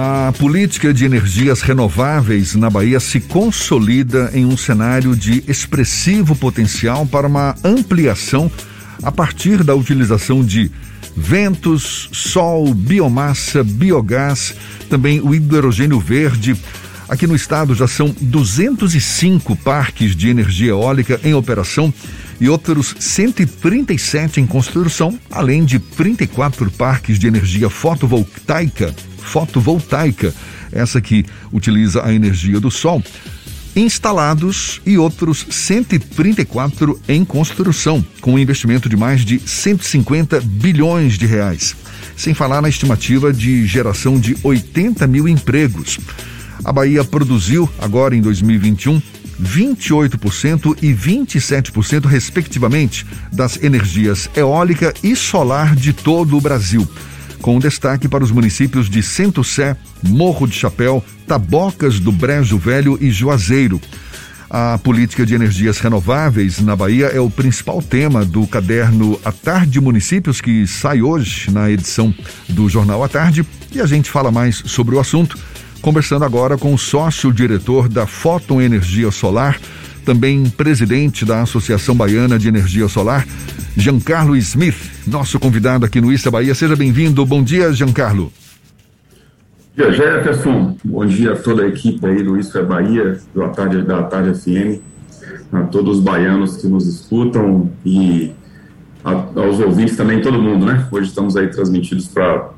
A política de energias renováveis na Bahia se consolida em um cenário de expressivo potencial para uma ampliação a partir da utilização de ventos, sol, biomassa, biogás, também o hidrogênio verde. Aqui no estado já são 205 parques de energia eólica em operação e outros 137 em construção, além de 34 parques de energia fotovoltaica, fotovoltaica, essa que utiliza a energia do sol, instalados e outros 134 em construção, com um investimento de mais de 150 bilhões de reais. Sem falar na estimativa de geração de 80 mil empregos. A Bahia produziu, agora em 2021, 28% e 27%, respectivamente, das energias eólica e solar de todo o Brasil com destaque para os municípios de Sento Sé, Morro de Chapéu, Tabocas do Brejo Velho e Juazeiro. A política de energias renováveis na Bahia é o principal tema do caderno A Tarde Municípios, que sai hoje na edição do Jornal A Tarde. E a gente fala mais sobre o assunto, conversando agora com o sócio-diretor da Fotoenergia Solar, também presidente da Associação Baiana de Energia Solar, Giancarlo Smith, nosso convidado aqui no Issa Bahia. Seja bem-vindo. Bom dia, Giancarlo. Bom dia, Jefferson. Bom dia a toda a equipe aí do Issa Bahia, da Tarde, da Tarde FM, a todos os baianos que nos escutam e a, aos ouvintes também, todo mundo, né? Hoje estamos aí transmitidos para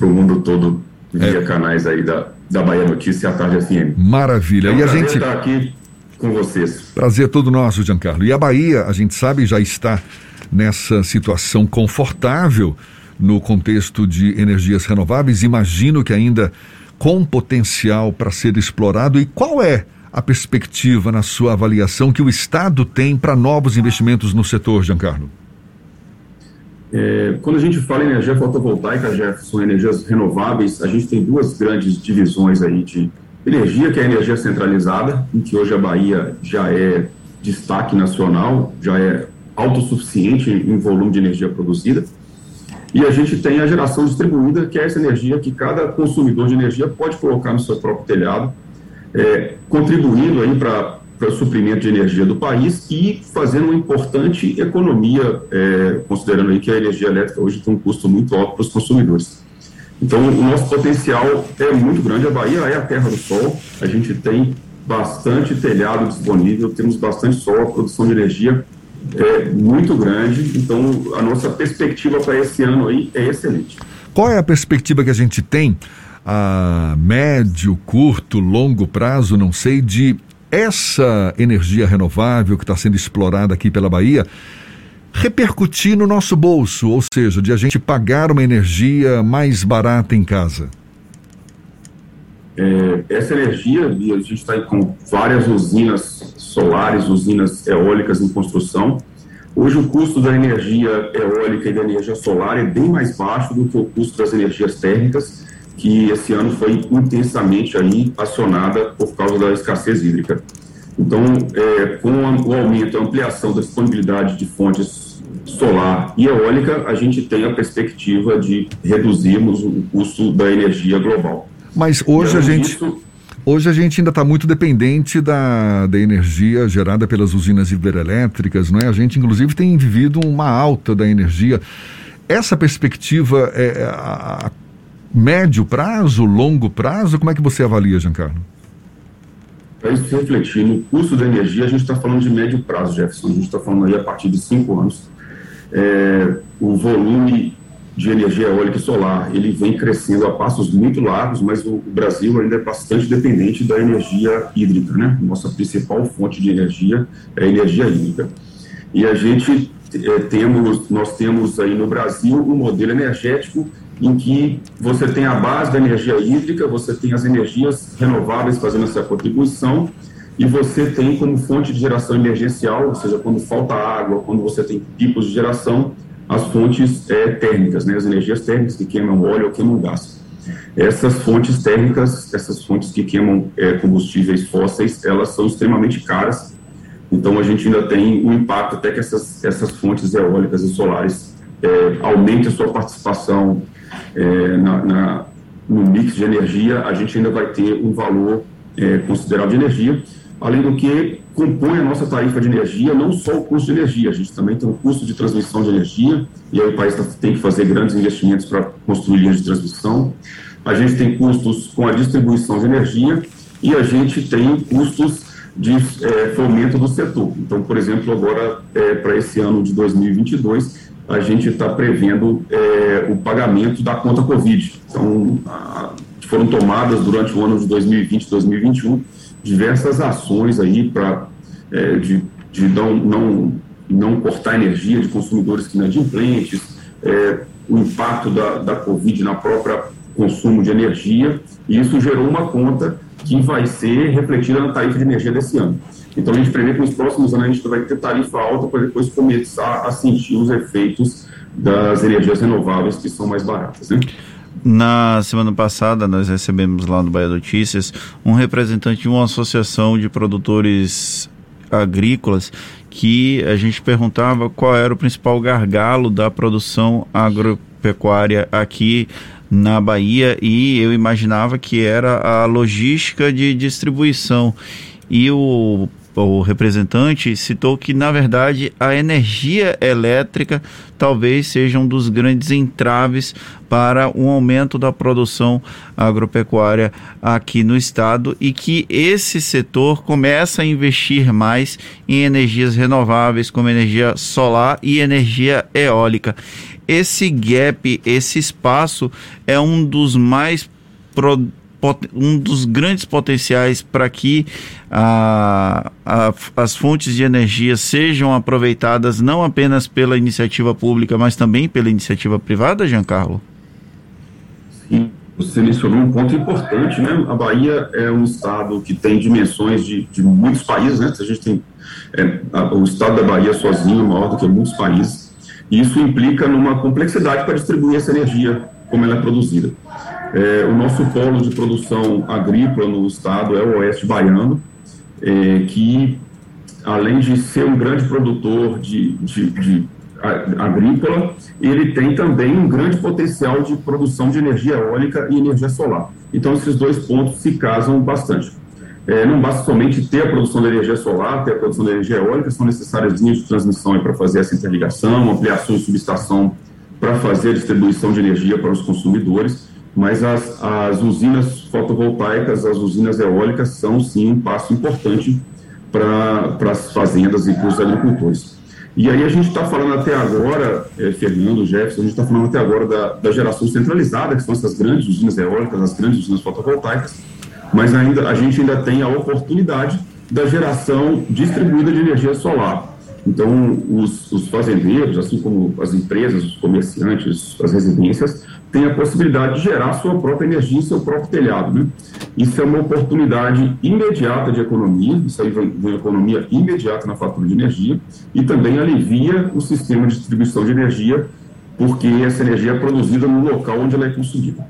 o mundo todo via é. canais aí da, da Bahia Notícia e a Tarde FM. Maravilha. É um e a gente está aqui com vocês. Prazer todo nosso, Giancarlo. E a Bahia, a gente sabe, já está nessa situação confortável no contexto de energias renováveis. Imagino que ainda com potencial para ser explorado. E qual é a perspectiva, na sua avaliação, que o Estado tem para novos investimentos no setor, Giancarlo? É, quando a gente fala em energia fotovoltaica, Jefferson, energias renováveis, a gente tem duas grandes divisões aí de energia, que é a energia centralizada, em que hoje a Bahia já é destaque nacional, já é autossuficiente em volume de energia produzida. E a gente tem a geração distribuída, que é essa energia que cada consumidor de energia pode colocar no seu próprio telhado, é, contribuindo aí para o suprimento de energia do país e fazendo uma importante economia, é, considerando aí que a energia elétrica hoje tem um custo muito alto para os consumidores. Então, o nosso potencial é muito grande. A Bahia é a terra do sol, a gente tem bastante telhado disponível, temos bastante sol, a produção de energia é muito grande, então a nossa perspectiva para esse ano aí é excelente. Qual é a perspectiva que a gente tem a médio, curto, longo prazo, não sei, de essa energia renovável que está sendo explorada aqui pela Bahia repercutir no nosso bolso, ou seja, de a gente pagar uma energia mais barata em casa? É, essa energia, a gente está com várias usinas solares, usinas eólicas em construção. Hoje o custo da energia eólica e da energia solar é bem mais baixo do que o custo das energias térmicas, que esse ano foi intensamente aí acionada por causa da escassez hídrica. Então, é, com o aumento, a ampliação da disponibilidade de fontes solar e eólica, a gente tem a perspectiva de reduzirmos o custo da energia global. Mas hoje a gente. Disso, Hoje a gente ainda está muito dependente da, da energia gerada pelas usinas hidrelétricas, não é? A gente, inclusive, tem vivido uma alta da energia. Essa perspectiva é, é a, a médio prazo, longo prazo, como é que você avalia, Giancarlo? Para isso refletir no custo da energia, a gente está falando de médio prazo, Jefferson. A gente está falando aí a partir de cinco anos. É, o volume de energia eólica e solar, ele vem crescendo a passos muito largos, mas o Brasil ainda é bastante dependente da energia hídrica, né? Nossa principal fonte de energia é a energia hídrica. E a gente é, temos, nós temos aí no Brasil um modelo energético em que você tem a base da energia hídrica, você tem as energias renováveis fazendo essa contribuição, e você tem como fonte de geração emergencial, ou seja, quando falta água, quando você tem picos de geração, as fontes é, térmicas, né, as energias térmicas que queimam óleo ou queimam gás. Essas fontes térmicas, essas fontes que queimam é, combustíveis fósseis, elas são extremamente caras, então a gente ainda tem um impacto até que essas, essas fontes eólicas e solares é, aumentem a sua participação é, na, na, no mix de energia, a gente ainda vai ter um valor é, considerável de energia, além do que compõe a nossa tarifa de energia, não só o custo de energia, a gente também tem o custo de transmissão de energia, e aí o país tá, tem que fazer grandes investimentos para construir linhas de transmissão, a gente tem custos com a distribuição de energia e a gente tem custos de é, fomento do setor. Então, por exemplo, agora, é, para esse ano de 2022, a gente está prevendo é, o pagamento da conta Covid. Então, a, foram tomadas durante o ano de 2020 e 2021 diversas ações aí para é, de, de não, não, não cortar energia de consumidores que inadimplentes, é, o impacto da, da Covid na própria consumo de energia, e isso gerou uma conta que vai ser refletida na tarifa de energia desse ano. Então, a gente prevê que nos próximos anos a gente vai ter tarifa alta para depois começar a sentir os efeitos das energias renováveis que são mais baratas. Né? Na semana passada, nós recebemos lá no Bahia Notícias um representante de uma associação de produtores agrícolas que a gente perguntava qual era o principal gargalo da produção agropecuária aqui na Bahia e eu imaginava que era a logística de distribuição. E o, o representante citou que, na verdade, a energia elétrica talvez seja um dos grandes entraves para um aumento da produção agropecuária aqui no estado e que esse setor começa a investir mais em energias renováveis, como energia solar e energia eólica. Esse gap, esse espaço é um dos mais um dos grandes potenciais para que a, a, as fontes de energia sejam aproveitadas não apenas pela iniciativa pública, mas também pela iniciativa privada, Giancarlo? Sim, você mencionou um ponto importante, né? A Bahia é um estado que tem dimensões de, de muitos países, né? A gente tem é, a, o estado da Bahia sozinho é maior do que muitos países. Isso implica numa complexidade para distribuir essa energia, como ela é produzida. É, o nosso polo de produção agrícola no estado é o Oeste Baiano, é, que, além de ser um grande produtor de, de, de agrícola, ele tem também um grande potencial de produção de energia eólica e energia solar. Então, esses dois pontos se casam bastante. É, não basta somente ter a produção de energia solar, ter a produção de energia eólica, são necessárias linhas de transmissão para fazer essa interligação, ampliação de subestação para fazer a distribuição de energia para os consumidores, mas as, as usinas fotovoltaicas, as usinas eólicas são sim um passo importante para as fazendas e para os agricultores. E aí a gente está falando até agora, é, Fernando, Jefferson, a gente está falando até agora da, da geração centralizada, que são essas grandes usinas eólicas, as grandes usinas fotovoltaicas, mas ainda a gente ainda tem a oportunidade da geração distribuída de energia solar. Então, os, os, fazendeiros, assim como as empresas, os comerciantes, as residências, têm a possibilidade de gerar sua própria energia seu próprio telhado. Né? Isso é uma oportunidade imediata de economia, isso aí vem, vem economia imediata na fatura de energia e também alivia o sistema de distribuição de energia, porque essa energia é produzida no local onde ela é consumida.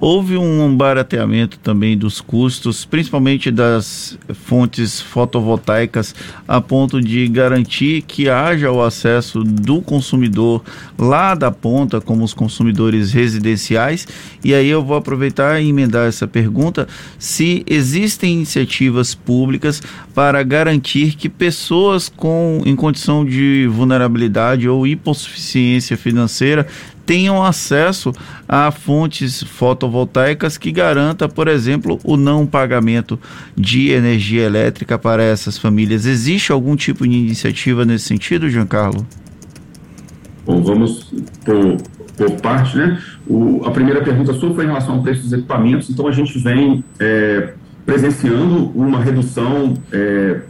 Houve um barateamento também dos custos, principalmente das fontes fotovoltaicas, a ponto de garantir que haja o acesso do consumidor lá da ponta, como os consumidores residenciais. E aí eu vou aproveitar e emendar essa pergunta: se existem iniciativas públicas para garantir que pessoas com em condição de vulnerabilidade ou hipossuficiência financeira tenham acesso a fontes fotovoltaicas que garanta, por exemplo, o não pagamento de energia elétrica para essas famílias. Existe algum tipo de iniciativa nesse sentido, Giancarlo? Bom, vamos por, por parte, né? O, a primeira pergunta sua foi em relação ao preço dos equipamentos, então a gente vem é, presenciando uma redução é,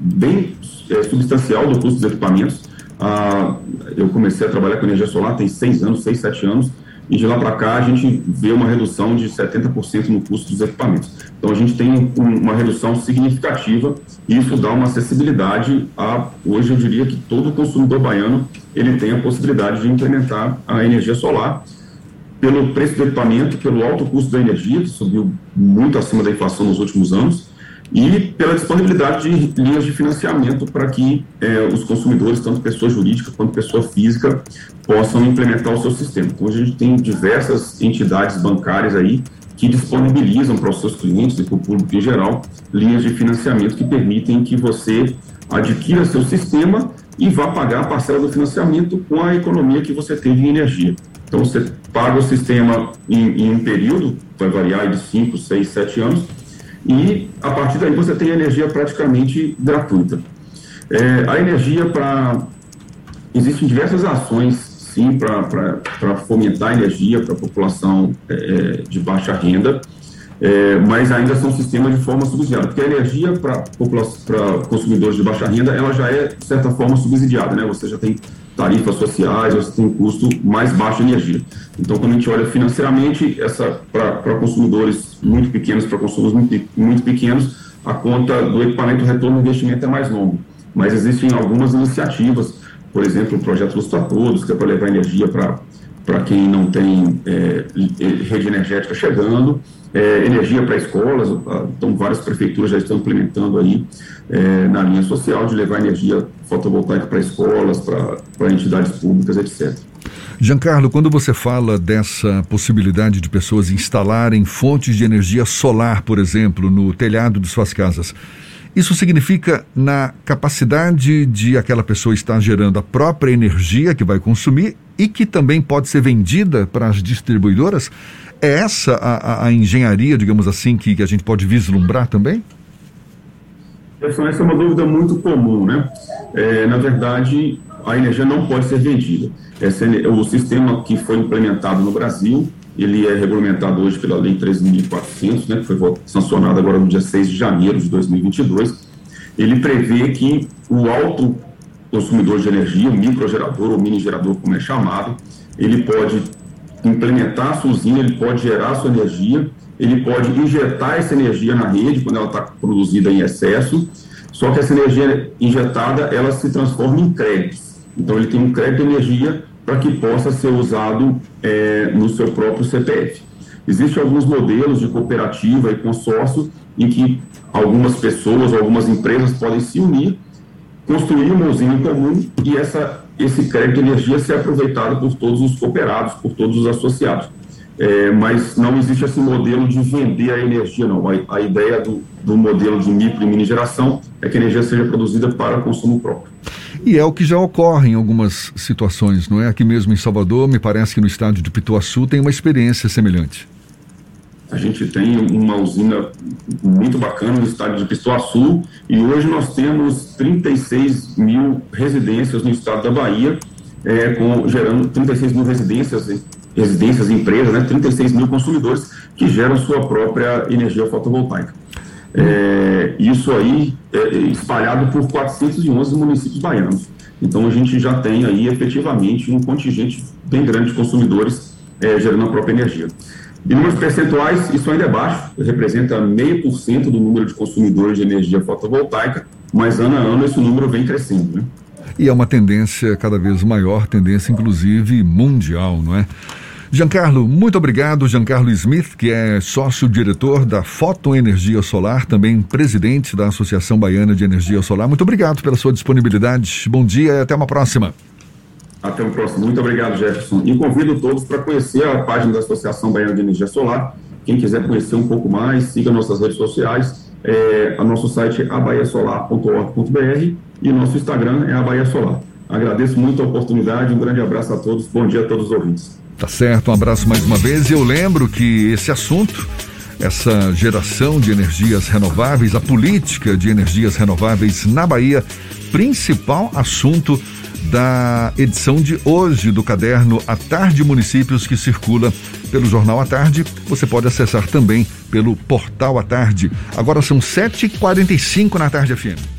bem é, substancial do custo dos equipamentos. Ah, eu comecei a trabalhar com energia solar tem seis anos, seis, sete anos, e de lá para cá a gente vê uma redução de 70% no custo dos equipamentos. Então a gente tem uma redução significativa e isso dá uma acessibilidade a, hoje eu diria que todo consumidor baiano ele tem a possibilidade de implementar a energia solar pelo preço do equipamento, pelo alto custo da energia, que subiu muito acima da inflação nos últimos anos, e pela disponibilidade de linhas de financiamento para que é, os consumidores, tanto pessoa jurídica quanto pessoa física, possam implementar o seu sistema. Então, a gente tem diversas entidades bancárias aí que disponibilizam para os seus clientes e para o público em geral linhas de financiamento que permitem que você adquira seu sistema e vá pagar a parcela do financiamento com a economia que você teve em energia. Então, você paga o sistema em, em um período, vai variar de 5, 6, 7 anos, e a partir daí você tem energia praticamente gratuita. É, a energia para. Existem diversas ações, sim, para fomentar a energia para a população é, é, de baixa renda, é, mas ainda são sistemas de forma subsidiada, porque a energia para consumidores de baixa renda, ela já é, de certa forma, subsidiada, né? Você já tem tarifas sociais, você tem um custo mais baixo de energia. Então, quando a gente olha financeiramente, essa para consumidores muito pequenos, para consumos muito, muito pequenos, a conta do equipamento retorno do investimento é mais longo. Mas existem algumas iniciativas, por exemplo, o projeto Luz para Todos, que é para levar energia para para quem não tem é, rede energética chegando, é, energia para escolas, então várias prefeituras já estão implementando aí é, na linha social de levar energia fotovoltaica para escolas, para entidades públicas, etc. Giancarlo, quando você fala dessa possibilidade de pessoas instalarem fontes de energia solar, por exemplo, no telhado de suas casas, isso significa na capacidade de aquela pessoa estar gerando a própria energia que vai consumir e que também pode ser vendida para as distribuidoras? É essa a, a engenharia, digamos assim, que, que, a gente pode vislumbrar também? Essa é uma dúvida muito comum, né? É, na verdade, a energia não pode ser vendida. Esse, o sistema que foi implementado no Brasil ele é regulamentado hoje pela Lei 13.400, né, que foi sancionada agora no dia 6 de janeiro de 2022. Ele prevê que o alto consumidor de energia, o microgerador ou mini gerador, como é chamado, ele pode implementar a sua usina, ele pode gerar a sua energia, ele pode injetar essa energia na rede quando ela está produzida em excesso, só que essa energia injetada, ela se transforma em créditos. Então, ele tem um crédito de energia para que possa ser usado é, no seu próprio CPF. Existem alguns modelos de cooperativa e consórcio em que algumas pessoas algumas empresas podem se unir, construir uma usina comum e essa, esse crédito de energia ser aproveitado por todos os cooperados, por todos os associados. É, mas não existe esse modelo de vender a energia, não. A, a ideia do, do modelo de micro e mini geração é que a energia seja produzida para consumo próprio. E é o que já ocorre em algumas situações, não é? Aqui mesmo em Salvador, me parece que no estádio de Pituaçu tem uma experiência semelhante. A gente tem uma usina muito bacana no estádio de Pituaçu e hoje nós temos 36 mil residências no estado da Bahia, é, com, gerando 36 mil residências, residências, empresas, né, 36 mil consumidores que geram sua própria energia fotovoltaica. É, isso aí é espalhado por 411 municípios baianos. Então a gente já tem aí efetivamente um contingente bem grande de consumidores é, gerando a própria energia. Em números percentuais, isso ainda é baixo, representa meio por cento do número de consumidores de energia fotovoltaica, mas ano a ano esse número vem crescendo. Né? E é uma tendência cada vez maior, tendência inclusive mundial, não é? Giancarlo, muito obrigado. Giancarlo Smith, que é sócio-diretor da Fotoenergia Solar, também presidente da Associação Baiana de Energia Solar. Muito obrigado pela sua disponibilidade. Bom dia e até uma próxima. Até o próximo. Muito obrigado, Jefferson. E convido todos para conhecer a página da Associação Baiana de Energia Solar. Quem quiser conhecer um pouco mais, siga nossas redes sociais. É, nosso site é abaiasolar.org.br e nosso Instagram é a Bahia Solar. Agradeço muito a oportunidade, um grande abraço a todos, bom dia a todos os ouvintes. Tá certo, um abraço mais uma vez. E eu lembro que esse assunto, essa geração de energias renováveis, a política de energias renováveis na Bahia, principal assunto da edição de hoje do caderno A Tarde Municípios, que circula pelo Jornal à Tarde. Você pode acessar também pelo Portal à Tarde. Agora são 7h45 na Tarde FM.